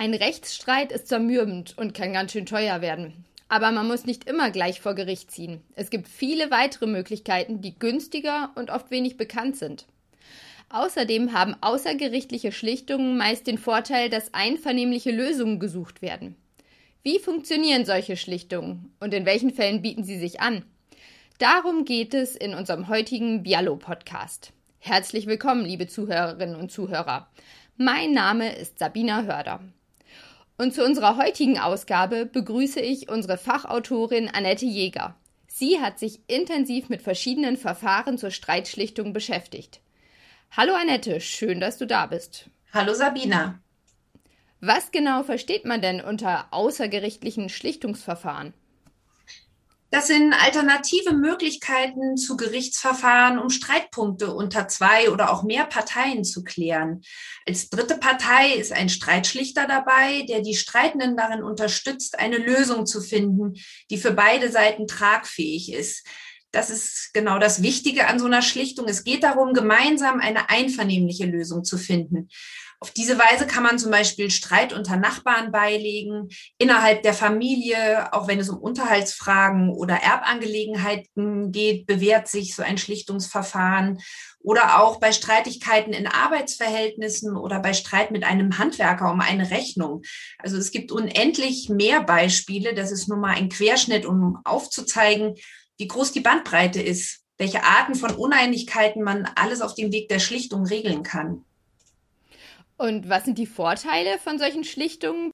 Ein Rechtsstreit ist zermürbend und kann ganz schön teuer werden. Aber man muss nicht immer gleich vor Gericht ziehen. Es gibt viele weitere Möglichkeiten, die günstiger und oft wenig bekannt sind. Außerdem haben außergerichtliche Schlichtungen meist den Vorteil, dass einvernehmliche Lösungen gesucht werden. Wie funktionieren solche Schlichtungen und in welchen Fällen bieten sie sich an? Darum geht es in unserem heutigen Bialo-Podcast. Herzlich willkommen, liebe Zuhörerinnen und Zuhörer. Mein Name ist Sabina Hörder. Und zu unserer heutigen Ausgabe begrüße ich unsere Fachautorin Annette Jäger. Sie hat sich intensiv mit verschiedenen Verfahren zur Streitschlichtung beschäftigt. Hallo Annette, schön, dass du da bist. Hallo Sabina. Was genau versteht man denn unter außergerichtlichen Schlichtungsverfahren? Das sind alternative Möglichkeiten zu Gerichtsverfahren, um Streitpunkte unter zwei oder auch mehr Parteien zu klären. Als dritte Partei ist ein Streitschlichter dabei, der die Streitenden darin unterstützt, eine Lösung zu finden, die für beide Seiten tragfähig ist. Das ist genau das Wichtige an so einer Schlichtung. Es geht darum, gemeinsam eine einvernehmliche Lösung zu finden. Auf diese Weise kann man zum Beispiel Streit unter Nachbarn beilegen, innerhalb der Familie, auch wenn es um Unterhaltsfragen oder Erbangelegenheiten geht, bewährt sich so ein Schlichtungsverfahren oder auch bei Streitigkeiten in Arbeitsverhältnissen oder bei Streit mit einem Handwerker um eine Rechnung. Also es gibt unendlich mehr Beispiele. Das ist nur mal ein Querschnitt, um aufzuzeigen, wie groß die Bandbreite ist, welche Arten von Uneinigkeiten man alles auf dem Weg der Schlichtung regeln kann. Und was sind die Vorteile von solchen Schlichtungen?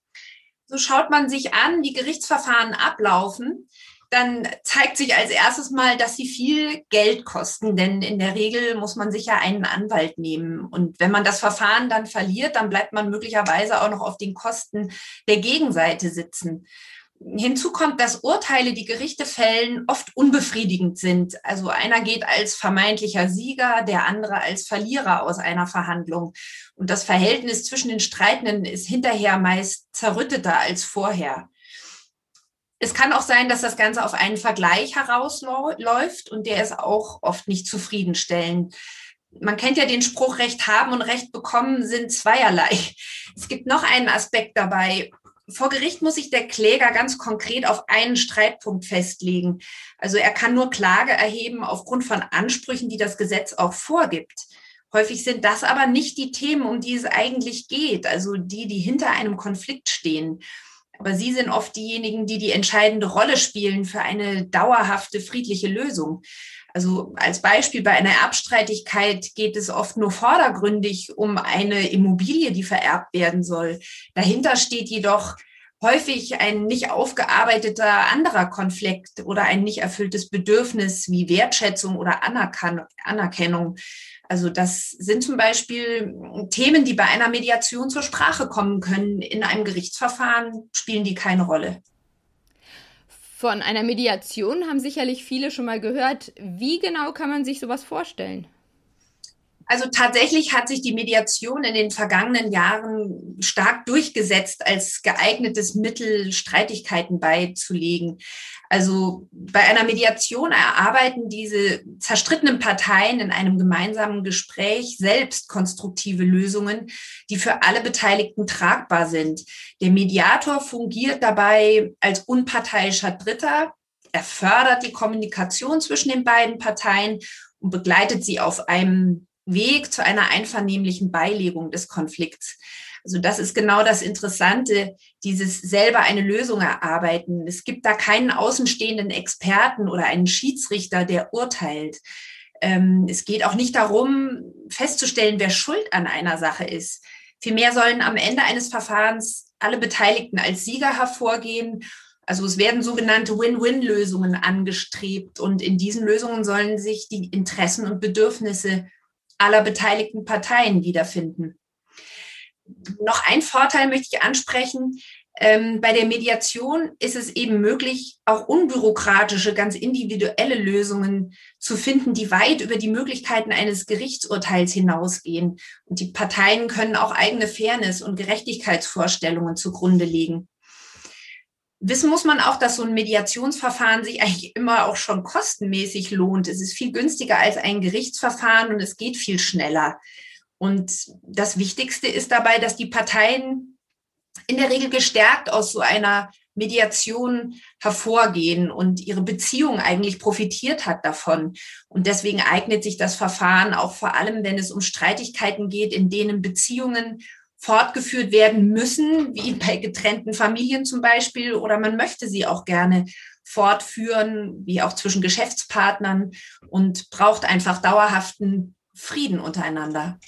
So schaut man sich an, wie Gerichtsverfahren ablaufen. Dann zeigt sich als erstes mal, dass sie viel Geld kosten, denn in der Regel muss man sich ja einen Anwalt nehmen. Und wenn man das Verfahren dann verliert, dann bleibt man möglicherweise auch noch auf den Kosten der Gegenseite sitzen. Hinzu kommt, dass Urteile, die Gerichte fällen, oft unbefriedigend sind. Also einer geht als vermeintlicher Sieger, der andere als Verlierer aus einer Verhandlung. Und das Verhältnis zwischen den Streitenden ist hinterher meist zerrütteter als vorher. Es kann auch sein, dass das Ganze auf einen Vergleich herausläuft und der ist auch oft nicht zufriedenstellend. Man kennt ja den Spruch, Recht haben und Recht bekommen sind zweierlei. Es gibt noch einen Aspekt dabei vor Gericht muss sich der Kläger ganz konkret auf einen Streitpunkt festlegen. Also er kann nur Klage erheben aufgrund von Ansprüchen, die das Gesetz auch vorgibt. Häufig sind das aber nicht die Themen, um die es eigentlich geht, also die, die hinter einem Konflikt stehen. Aber sie sind oft diejenigen, die die entscheidende Rolle spielen für eine dauerhafte friedliche Lösung. Also als Beispiel bei einer Erbstreitigkeit geht es oft nur vordergründig um eine Immobilie, die vererbt werden soll. Dahinter steht jedoch häufig ein nicht aufgearbeiteter anderer Konflikt oder ein nicht erfülltes Bedürfnis wie Wertschätzung oder Anerkennung. Also das sind zum Beispiel Themen, die bei einer Mediation zur Sprache kommen können. In einem Gerichtsverfahren spielen die keine Rolle. Von einer Mediation haben sicherlich viele schon mal gehört. Wie genau kann man sich sowas vorstellen? Also tatsächlich hat sich die Mediation in den vergangenen Jahren stark durchgesetzt als geeignetes Mittel, Streitigkeiten beizulegen. Also bei einer Mediation erarbeiten diese zerstrittenen Parteien in einem gemeinsamen Gespräch selbst konstruktive Lösungen, die für alle Beteiligten tragbar sind. Der Mediator fungiert dabei als unparteiischer Dritter. Er fördert die Kommunikation zwischen den beiden Parteien und begleitet sie auf einem Weg zu einer einvernehmlichen Beilegung des Konflikts. Also das ist genau das Interessante, dieses selber eine Lösung erarbeiten. Es gibt da keinen außenstehenden Experten oder einen Schiedsrichter, der urteilt. Ähm, es geht auch nicht darum, festzustellen, wer schuld an einer Sache ist. Vielmehr sollen am Ende eines Verfahrens alle Beteiligten als Sieger hervorgehen. Also es werden sogenannte Win-Win-Lösungen angestrebt und in diesen Lösungen sollen sich die Interessen und Bedürfnisse aller beteiligten Parteien wiederfinden. Noch ein Vorteil möchte ich ansprechen. Ähm, bei der Mediation ist es eben möglich, auch unbürokratische, ganz individuelle Lösungen zu finden, die weit über die Möglichkeiten eines Gerichtsurteils hinausgehen. Und die Parteien können auch eigene Fairness- und Gerechtigkeitsvorstellungen zugrunde legen. Wissen muss man auch, dass so ein Mediationsverfahren sich eigentlich immer auch schon kostenmäßig lohnt. Es ist viel günstiger als ein Gerichtsverfahren und es geht viel schneller. Und das Wichtigste ist dabei, dass die Parteien in der Regel gestärkt aus so einer Mediation hervorgehen und ihre Beziehung eigentlich profitiert hat davon. Und deswegen eignet sich das Verfahren auch vor allem, wenn es um Streitigkeiten geht, in denen Beziehungen fortgeführt werden müssen, wie bei getrennten Familien zum Beispiel, oder man möchte sie auch gerne fortführen, wie auch zwischen Geschäftspartnern und braucht einfach dauerhaften Frieden untereinander.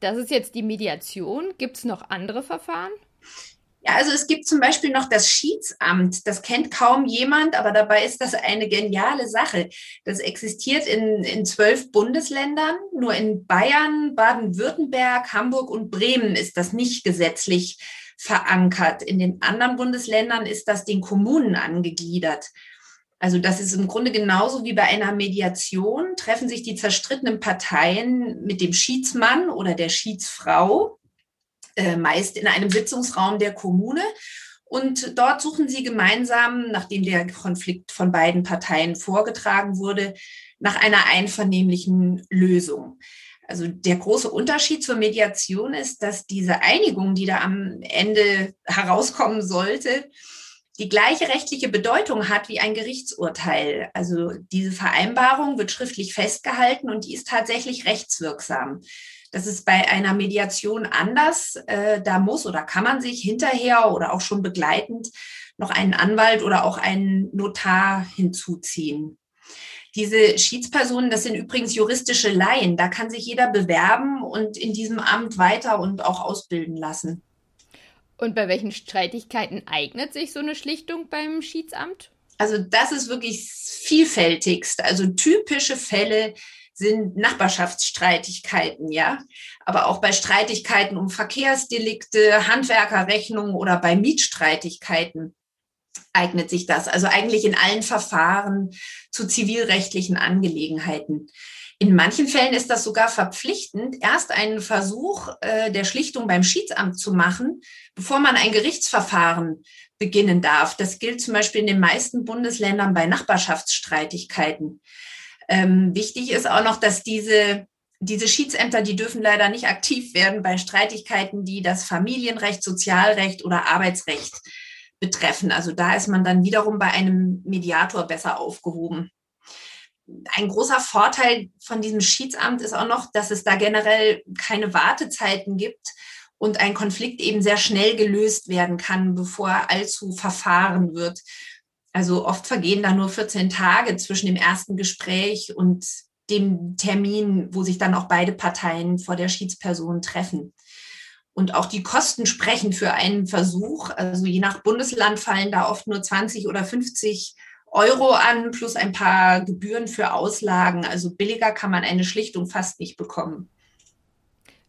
Das ist jetzt die Mediation. Gibt es noch andere Verfahren? Ja, also es gibt zum Beispiel noch das Schiedsamt. Das kennt kaum jemand, aber dabei ist das eine geniale Sache. Das existiert in, in zwölf Bundesländern. Nur in Bayern, Baden-Württemberg, Hamburg und Bremen ist das nicht gesetzlich verankert. In den anderen Bundesländern ist das den Kommunen angegliedert. Also das ist im Grunde genauso wie bei einer Mediation, treffen sich die zerstrittenen Parteien mit dem Schiedsmann oder der Schiedsfrau, äh, meist in einem Sitzungsraum der Kommune. Und dort suchen sie gemeinsam, nachdem der Konflikt von beiden Parteien vorgetragen wurde, nach einer einvernehmlichen Lösung. Also der große Unterschied zur Mediation ist, dass diese Einigung, die da am Ende herauskommen sollte, die gleiche rechtliche Bedeutung hat wie ein Gerichtsurteil. Also diese Vereinbarung wird schriftlich festgehalten und die ist tatsächlich rechtswirksam. Das ist bei einer Mediation anders. Äh, da muss oder kann man sich hinterher oder auch schon begleitend noch einen Anwalt oder auch einen Notar hinzuziehen. Diese Schiedspersonen, das sind übrigens juristische Laien. Da kann sich jeder bewerben und in diesem Amt weiter und auch ausbilden lassen. Und bei welchen Streitigkeiten eignet sich so eine Schlichtung beim Schiedsamt? Also das ist wirklich vielfältigst. Also typische Fälle sind Nachbarschaftsstreitigkeiten, ja. Aber auch bei Streitigkeiten um Verkehrsdelikte, Handwerkerrechnungen oder bei Mietstreitigkeiten eignet sich das. Also eigentlich in allen Verfahren zu zivilrechtlichen Angelegenheiten. In manchen Fällen ist das sogar verpflichtend, erst einen Versuch äh, der Schlichtung beim Schiedsamt zu machen, bevor man ein Gerichtsverfahren beginnen darf. Das gilt zum Beispiel in den meisten Bundesländern bei Nachbarschaftsstreitigkeiten. Ähm, wichtig ist auch noch, dass diese diese Schiedsämter, die dürfen leider nicht aktiv werden bei Streitigkeiten, die das Familienrecht, Sozialrecht oder Arbeitsrecht betreffen. Also da ist man dann wiederum bei einem Mediator besser aufgehoben. Ein großer Vorteil von diesem Schiedsamt ist auch noch, dass es da generell keine Wartezeiten gibt und ein Konflikt eben sehr schnell gelöst werden kann, bevor er allzu verfahren wird. Also oft vergehen da nur 14 Tage zwischen dem ersten Gespräch und dem Termin, wo sich dann auch beide Parteien vor der Schiedsperson treffen. Und auch die Kosten sprechen für einen Versuch. Also je nach Bundesland fallen da oft nur 20 oder 50 Euro an, plus ein paar Gebühren für Auslagen. Also billiger kann man eine Schlichtung fast nicht bekommen.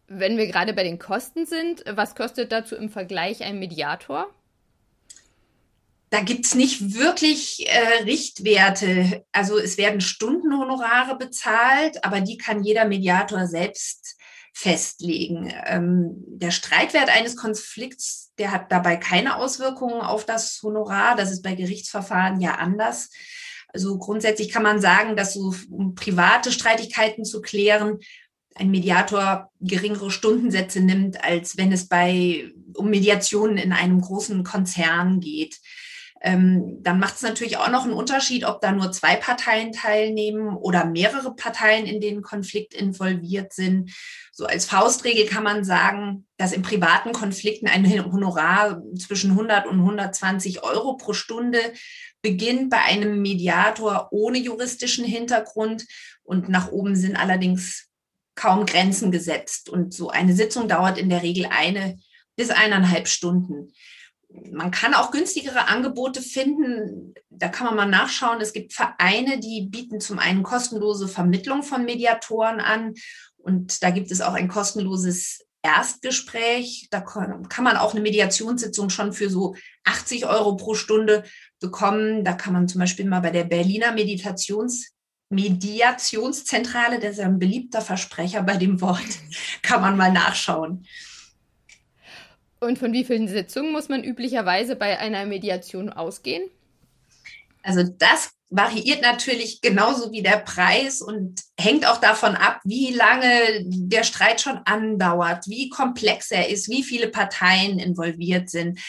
Wenn wir gerade bei den Kosten sind, was kostet dazu im Vergleich ein Mediator? Da gibt es nicht wirklich äh, Richtwerte. Also es werden Stundenhonorare bezahlt, aber die kann jeder Mediator selbst festlegen. Ähm, der Streitwert eines Konflikts, der hat dabei keine Auswirkungen auf das Honorar. Das ist bei Gerichtsverfahren ja anders. Also grundsätzlich kann man sagen, dass so, um private Streitigkeiten zu klären, ein Mediator geringere Stundensätze nimmt, als wenn es bei um Mediationen in einem großen Konzern geht. Ähm, dann macht es natürlich auch noch einen Unterschied, ob da nur zwei Parteien teilnehmen oder mehrere Parteien in den Konflikt involviert sind. So als Faustregel kann man sagen, dass in privaten Konflikten ein Honorar zwischen 100 und 120 Euro pro Stunde beginnt bei einem Mediator ohne juristischen Hintergrund und nach oben sind allerdings kaum Grenzen gesetzt. Und so eine Sitzung dauert in der Regel eine bis eineinhalb Stunden man kann auch günstigere Angebote finden. Da kann man mal nachschauen. Es gibt Vereine, die bieten zum einen kostenlose Vermittlung von Mediatoren an. Und da gibt es auch ein kostenloses Erstgespräch. Da kann man auch eine Mediationssitzung schon für so 80 Euro pro Stunde bekommen. Da kann man zum Beispiel mal bei der Berliner Meditations Mediationszentrale, das ist ein beliebter Versprecher bei dem Wort, kann man mal nachschauen. Und von wie vielen Sitzungen muss man üblicherweise bei einer Mediation ausgehen? Also das variiert natürlich genauso wie der Preis und hängt auch davon ab, wie lange der Streit schon andauert, wie komplex er ist, wie viele Parteien involviert sind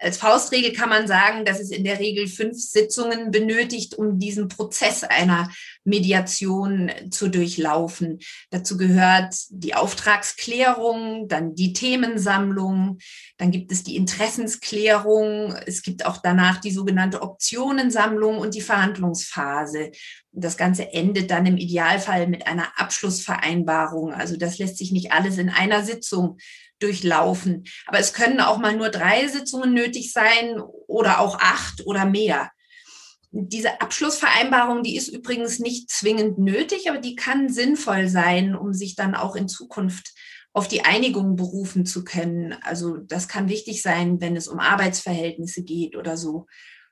als Faustregel kann man sagen, dass es in der Regel fünf Sitzungen benötigt, um diesen Prozess einer Mediation zu durchlaufen. Dazu gehört die Auftragsklärung, dann die Themensammlung, dann gibt es die Interessensklärung, es gibt auch danach die sogenannte Optionensammlung und die Verhandlungsphase. Das Ganze endet dann im Idealfall mit einer Abschlussvereinbarung. Also das lässt sich nicht alles in einer Sitzung durchlaufen. Aber es können auch mal nur drei Sitzungen nötig sein oder auch acht oder mehr. Diese Abschlussvereinbarung, die ist übrigens nicht zwingend nötig, aber die kann sinnvoll sein, um sich dann auch in Zukunft auf die Einigung berufen zu können. Also das kann wichtig sein, wenn es um Arbeitsverhältnisse geht oder so.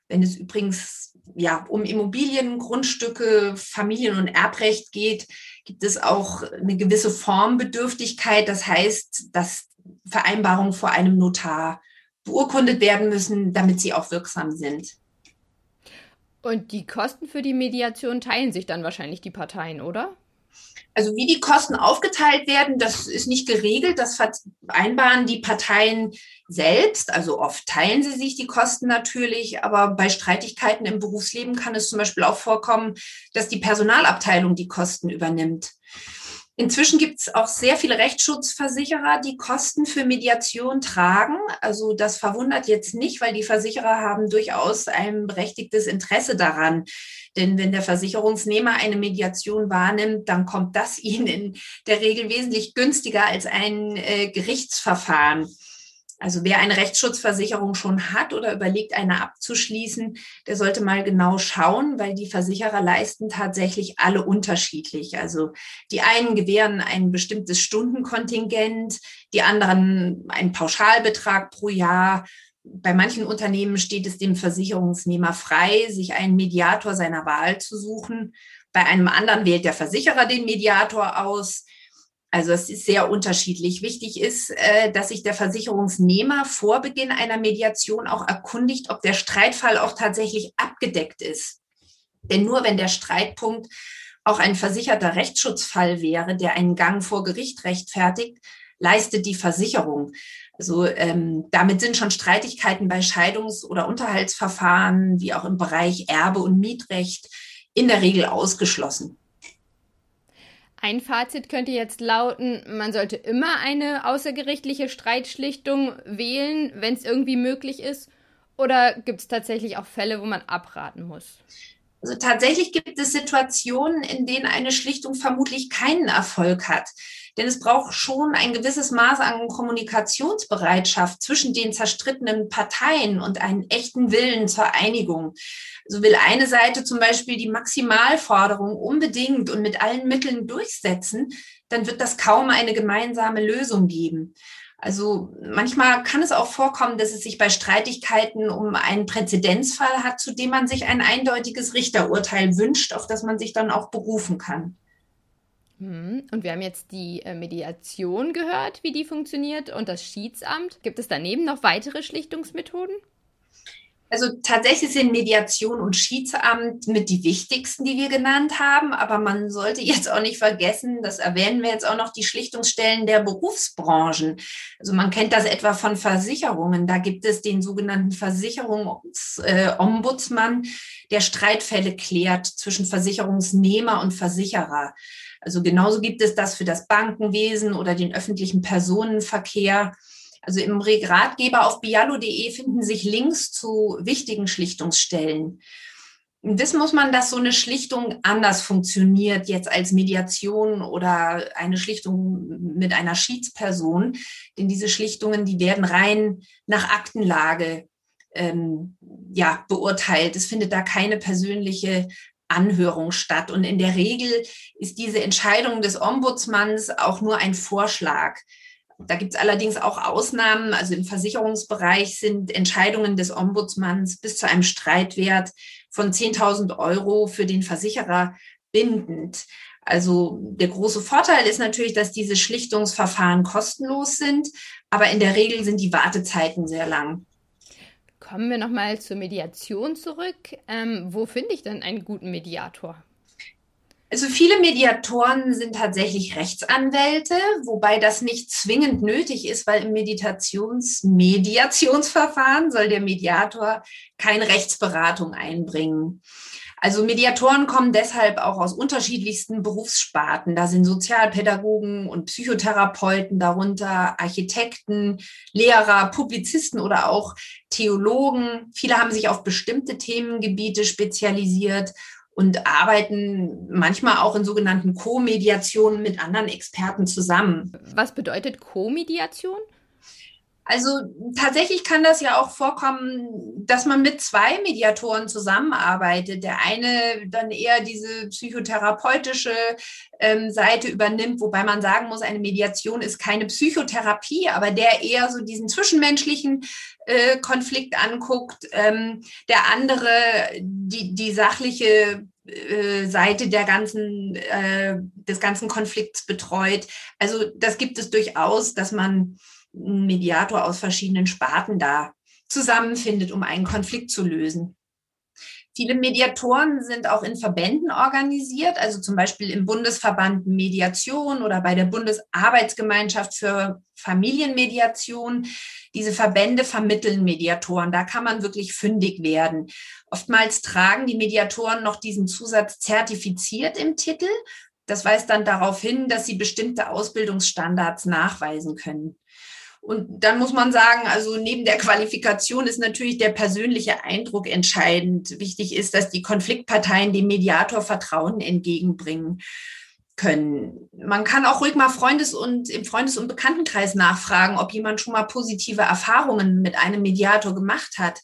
Wenn es übrigens ja um Immobilien, Grundstücke, Familien- und Erbrecht geht, gibt es auch eine gewisse Formbedürftigkeit. Das heißt, dass Vereinbarungen vor einem Notar beurkundet werden müssen, damit sie auch wirksam sind. Und die Kosten für die Mediation teilen sich dann wahrscheinlich die Parteien, oder? Also wie die Kosten aufgeteilt werden, das ist nicht geregelt. Das vereinbaren die Parteien selbst. Also oft teilen sie sich die Kosten natürlich, aber bei Streitigkeiten im Berufsleben kann es zum Beispiel auch vorkommen, dass die Personalabteilung die Kosten übernimmt. Inzwischen gibt es auch sehr viele Rechtsschutzversicherer, die Kosten für Mediation tragen. Also das verwundert jetzt nicht, weil die Versicherer haben durchaus ein berechtigtes Interesse daran. Denn wenn der Versicherungsnehmer eine Mediation wahrnimmt, dann kommt das ihnen in der Regel wesentlich günstiger als ein äh, Gerichtsverfahren. Also wer eine Rechtsschutzversicherung schon hat oder überlegt, eine abzuschließen, der sollte mal genau schauen, weil die Versicherer leisten tatsächlich alle unterschiedlich. Also die einen gewähren ein bestimmtes Stundenkontingent, die anderen einen Pauschalbetrag pro Jahr. Bei manchen Unternehmen steht es dem Versicherungsnehmer frei, sich einen Mediator seiner Wahl zu suchen. Bei einem anderen wählt der Versicherer den Mediator aus. Also es ist sehr unterschiedlich. Wichtig ist, äh, dass sich der Versicherungsnehmer vor Beginn einer Mediation auch erkundigt, ob der Streitfall auch tatsächlich abgedeckt ist. Denn nur wenn der Streitpunkt auch ein versicherter Rechtsschutzfall wäre, der einen Gang vor Gericht rechtfertigt, leistet die Versicherung. Also ähm, damit sind schon Streitigkeiten bei Scheidungs- oder Unterhaltsverfahren, wie auch im Bereich Erbe und Mietrecht, in der Regel ausgeschlossen. Ein Fazit könnte jetzt lauten, man sollte immer eine außergerichtliche Streitschlichtung wählen, wenn es irgendwie möglich ist. Oder gibt es tatsächlich auch Fälle, wo man abraten muss? Also tatsächlich gibt es Situationen, in denen eine Schlichtung vermutlich keinen Erfolg hat. Denn es braucht schon ein gewisses Maß an Kommunikationsbereitschaft zwischen den zerstrittenen Parteien und einen echten Willen zur Einigung. Also will eine Seite zum Beispiel die Maximalforderung unbedingt und mit allen Mitteln durchsetzen, dann wird das kaum eine gemeinsame Lösung geben. Also manchmal kann es auch vorkommen, dass es sich bei Streitigkeiten um einen Präzedenzfall hat, zu dem man sich ein eindeutiges Richterurteil wünscht, auf das man sich dann auch berufen kann. Hm, und wir haben jetzt die äh, Mediation gehört, wie die funktioniert, und das Schiedsamt. Gibt es daneben noch weitere Schlichtungsmethoden? Also tatsächlich sind Mediation und Schiedsamt mit die wichtigsten, die wir genannt haben. Aber man sollte jetzt auch nicht vergessen, das erwähnen wir jetzt auch noch, die Schlichtungsstellen der Berufsbranchen. Also man kennt das etwa von Versicherungen. Da gibt es den sogenannten Versicherungsombudsmann, der Streitfälle klärt zwischen Versicherungsnehmer und Versicherer. Also genauso gibt es das für das Bankenwesen oder den öffentlichen Personenverkehr. Also im Ratgeber auf bialo.de finden sich Links zu wichtigen Schlichtungsstellen. Wissen muss man, dass so eine Schlichtung anders funktioniert jetzt als Mediation oder eine Schlichtung mit einer Schiedsperson. Denn diese Schlichtungen, die werden rein nach Aktenlage ähm, ja, beurteilt. Es findet da keine persönliche Anhörung statt. Und in der Regel ist diese Entscheidung des Ombudsmanns auch nur ein Vorschlag. Da gibt es allerdings auch Ausnahmen. Also im Versicherungsbereich sind Entscheidungen des Ombudsmanns bis zu einem Streitwert von 10.000 Euro für den Versicherer bindend. Also der große Vorteil ist natürlich, dass diese Schlichtungsverfahren kostenlos sind, aber in der Regel sind die Wartezeiten sehr lang. Kommen wir nochmal zur Mediation zurück. Ähm, wo finde ich denn einen guten Mediator? Also viele Mediatoren sind tatsächlich Rechtsanwälte, wobei das nicht zwingend nötig ist, weil im Meditations Mediationsverfahren soll der Mediator keine Rechtsberatung einbringen. Also Mediatoren kommen deshalb auch aus unterschiedlichsten Berufssparten. Da sind Sozialpädagogen und Psychotherapeuten darunter, Architekten, Lehrer, Publizisten oder auch Theologen. Viele haben sich auf bestimmte Themengebiete spezialisiert und arbeiten manchmal auch in sogenannten Co-Mediationen mit anderen Experten zusammen. Was bedeutet Co-Mediation? Also tatsächlich kann das ja auch vorkommen, dass man mit zwei Mediatoren zusammenarbeitet. Der eine dann eher diese psychotherapeutische ähm, Seite übernimmt, wobei man sagen muss, eine Mediation ist keine Psychotherapie, aber der eher so diesen zwischenmenschlichen äh, Konflikt anguckt. Ähm, der andere die, die sachliche äh, Seite der ganzen, äh, des ganzen Konflikts betreut. Also das gibt es durchaus, dass man Mediator aus verschiedenen Sparten da zusammenfindet, um einen Konflikt zu lösen. Viele Mediatoren sind auch in Verbänden organisiert, also zum Beispiel im Bundesverband Mediation oder bei der Bundesarbeitsgemeinschaft für Familienmediation. Diese Verbände vermitteln Mediatoren. Da kann man wirklich fündig werden. Oftmals tragen die Mediatoren noch diesen Zusatz zertifiziert im Titel. Das weist dann darauf hin, dass sie bestimmte Ausbildungsstandards nachweisen können. Und dann muss man sagen, also neben der Qualifikation ist natürlich der persönliche Eindruck entscheidend. Wichtig ist, dass die Konfliktparteien dem Mediator Vertrauen entgegenbringen können. Man kann auch ruhig mal Freundes- und im Freundes- und Bekanntenkreis nachfragen, ob jemand schon mal positive Erfahrungen mit einem Mediator gemacht hat.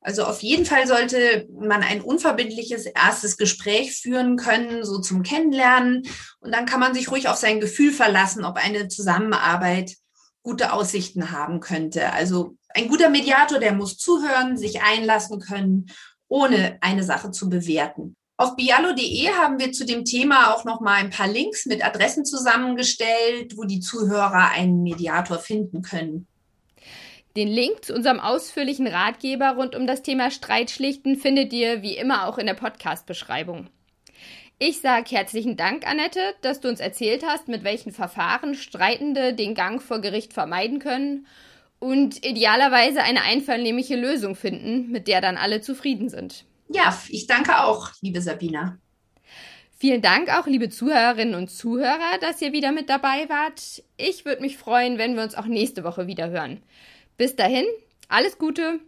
Also auf jeden Fall sollte man ein unverbindliches erstes Gespräch führen können, so zum Kennenlernen. Und dann kann man sich ruhig auf sein Gefühl verlassen, ob eine Zusammenarbeit gute Aussichten haben könnte. Also ein guter Mediator, der muss zuhören, sich einlassen können, ohne eine Sache zu bewerten. Auf bialo.de haben wir zu dem Thema auch noch mal ein paar Links mit Adressen zusammengestellt, wo die Zuhörer einen Mediator finden können. Den Link zu unserem ausführlichen Ratgeber rund um das Thema Streitschlichten findet ihr wie immer auch in der Podcast-Beschreibung. Ich sage herzlichen Dank, Annette, dass du uns erzählt hast, mit welchen Verfahren Streitende den Gang vor Gericht vermeiden können und idealerweise eine einvernehmliche Lösung finden, mit der dann alle zufrieden sind. Ja, ich danke auch, liebe Sabina. Vielen Dank auch, liebe Zuhörerinnen und Zuhörer, dass ihr wieder mit dabei wart. Ich würde mich freuen, wenn wir uns auch nächste Woche wieder hören. Bis dahin, alles Gute!